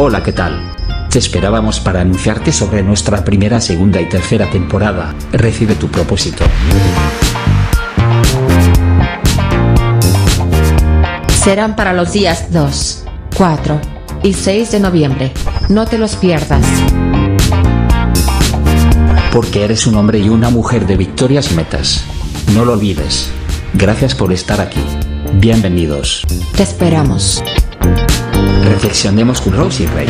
Hola, ¿qué tal? Te esperábamos para anunciarte sobre nuestra primera, segunda y tercera temporada. Recibe tu propósito. Serán para los días 2, 4 y 6 de noviembre. No te los pierdas. Porque eres un hombre y una mujer de victorias y metas. No lo olvides. Gracias por estar aquí. Bienvenidos. Te esperamos. Reflexionemos con Rose y Rey.